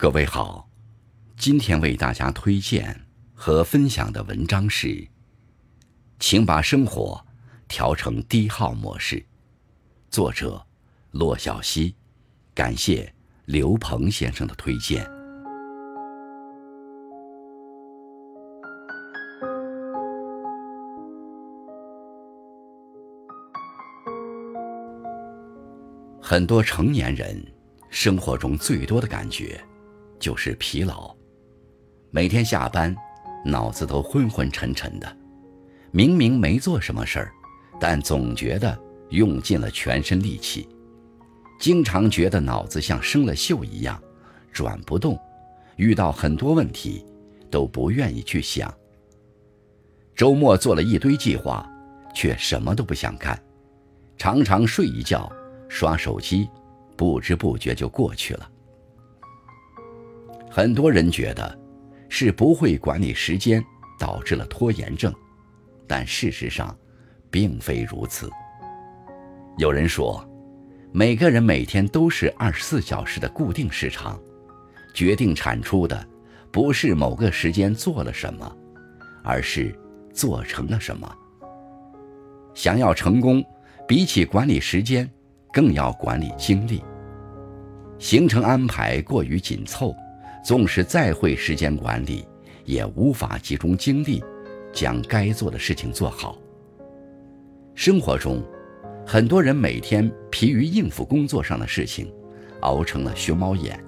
各位好，今天为大家推荐和分享的文章是：请把生活调成低号模式。作者：骆小溪，感谢刘鹏先生的推荐。很多成年人生活中最多的感觉。就是疲劳，每天下班，脑子都昏昏沉沉的。明明没做什么事儿，但总觉得用尽了全身力气，经常觉得脑子像生了锈一样，转不动。遇到很多问题，都不愿意去想。周末做了一堆计划，却什么都不想干，常常睡一觉，刷手机，不知不觉就过去了。很多人觉得是不会管理时间导致了拖延症，但事实上并非如此。有人说，每个人每天都是二十四小时的固定时长，决定产出的不是某个时间做了什么，而是做成了什么。想要成功，比起管理时间，更要管理精力。行程安排过于紧凑。纵使再会时间管理，也无法集中精力将该做的事情做好。生活中，很多人每天疲于应付工作上的事情，熬成了熊猫眼，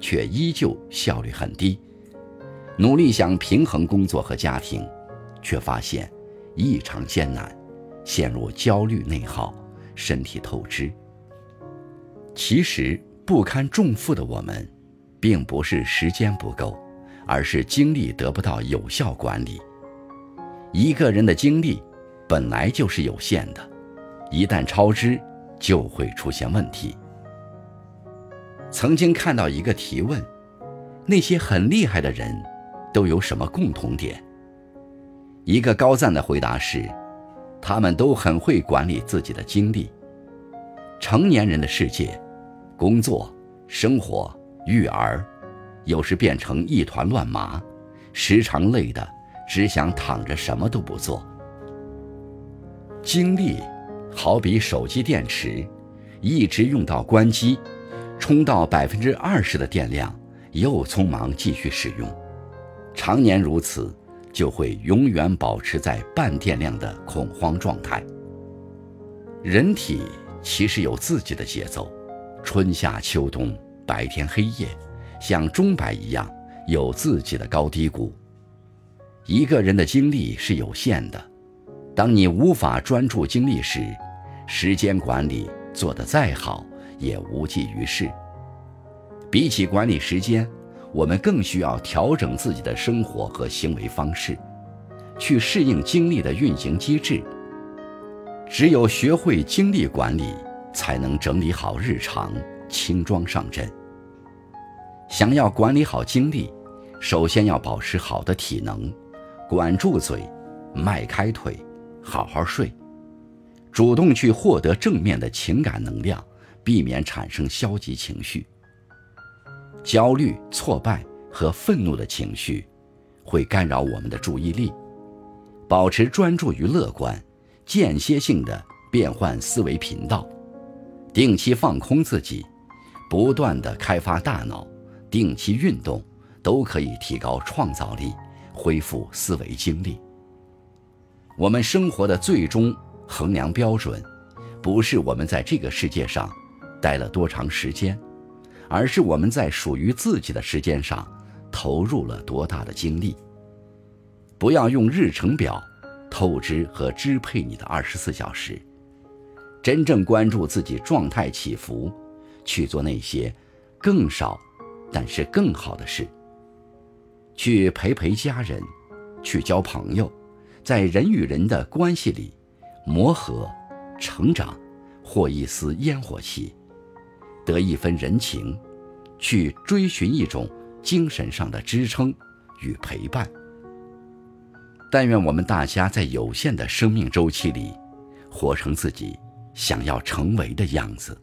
却依旧效率很低。努力想平衡工作和家庭，却发现异常艰难，陷入焦虑内耗，身体透支。其实不堪重负的我们。并不是时间不够，而是精力得不到有效管理。一个人的精力本来就是有限的，一旦超支，就会出现问题。曾经看到一个提问：那些很厉害的人都有什么共同点？一个高赞的回答是：他们都很会管理自己的精力。成年人的世界，工作、生活。育儿，有时变成一团乱麻，时常累得只想躺着什么都不做。精力好比手机电池，一直用到关机，充到百分之二十的电量，又匆忙继续使用，常年如此，就会永远保持在半电量的恐慌状态。人体其实有自己的节奏，春夏秋冬。白天黑夜，像钟摆一样，有自己的高低谷。一个人的精力是有限的，当你无法专注精力时，时间管理做得再好也无济于事。比起管理时间，我们更需要调整自己的生活和行为方式，去适应精力的运行机制。只有学会精力管理，才能整理好日常。轻装上阵。想要管理好精力，首先要保持好的体能，管住嘴，迈开腿，好好睡，主动去获得正面的情感能量，避免产生消极情绪。焦虑、挫败和愤怒的情绪会干扰我们的注意力，保持专注与乐观，间歇性的变换思维频道，定期放空自己。不断的开发大脑，定期运动，都可以提高创造力，恢复思维精力。我们生活的最终衡量标准，不是我们在这个世界上待了多长时间，而是我们在属于自己的时间上投入了多大的精力。不要用日程表透支和支配你的二十四小时，真正关注自己状态起伏。去做那些更少，但是更好的事。去陪陪家人，去交朋友，在人与人的关系里磨合、成长，获一丝烟火气，得一分人情，去追寻一种精神上的支撑与陪伴。但愿我们大家在有限的生命周期里，活成自己想要成为的样子。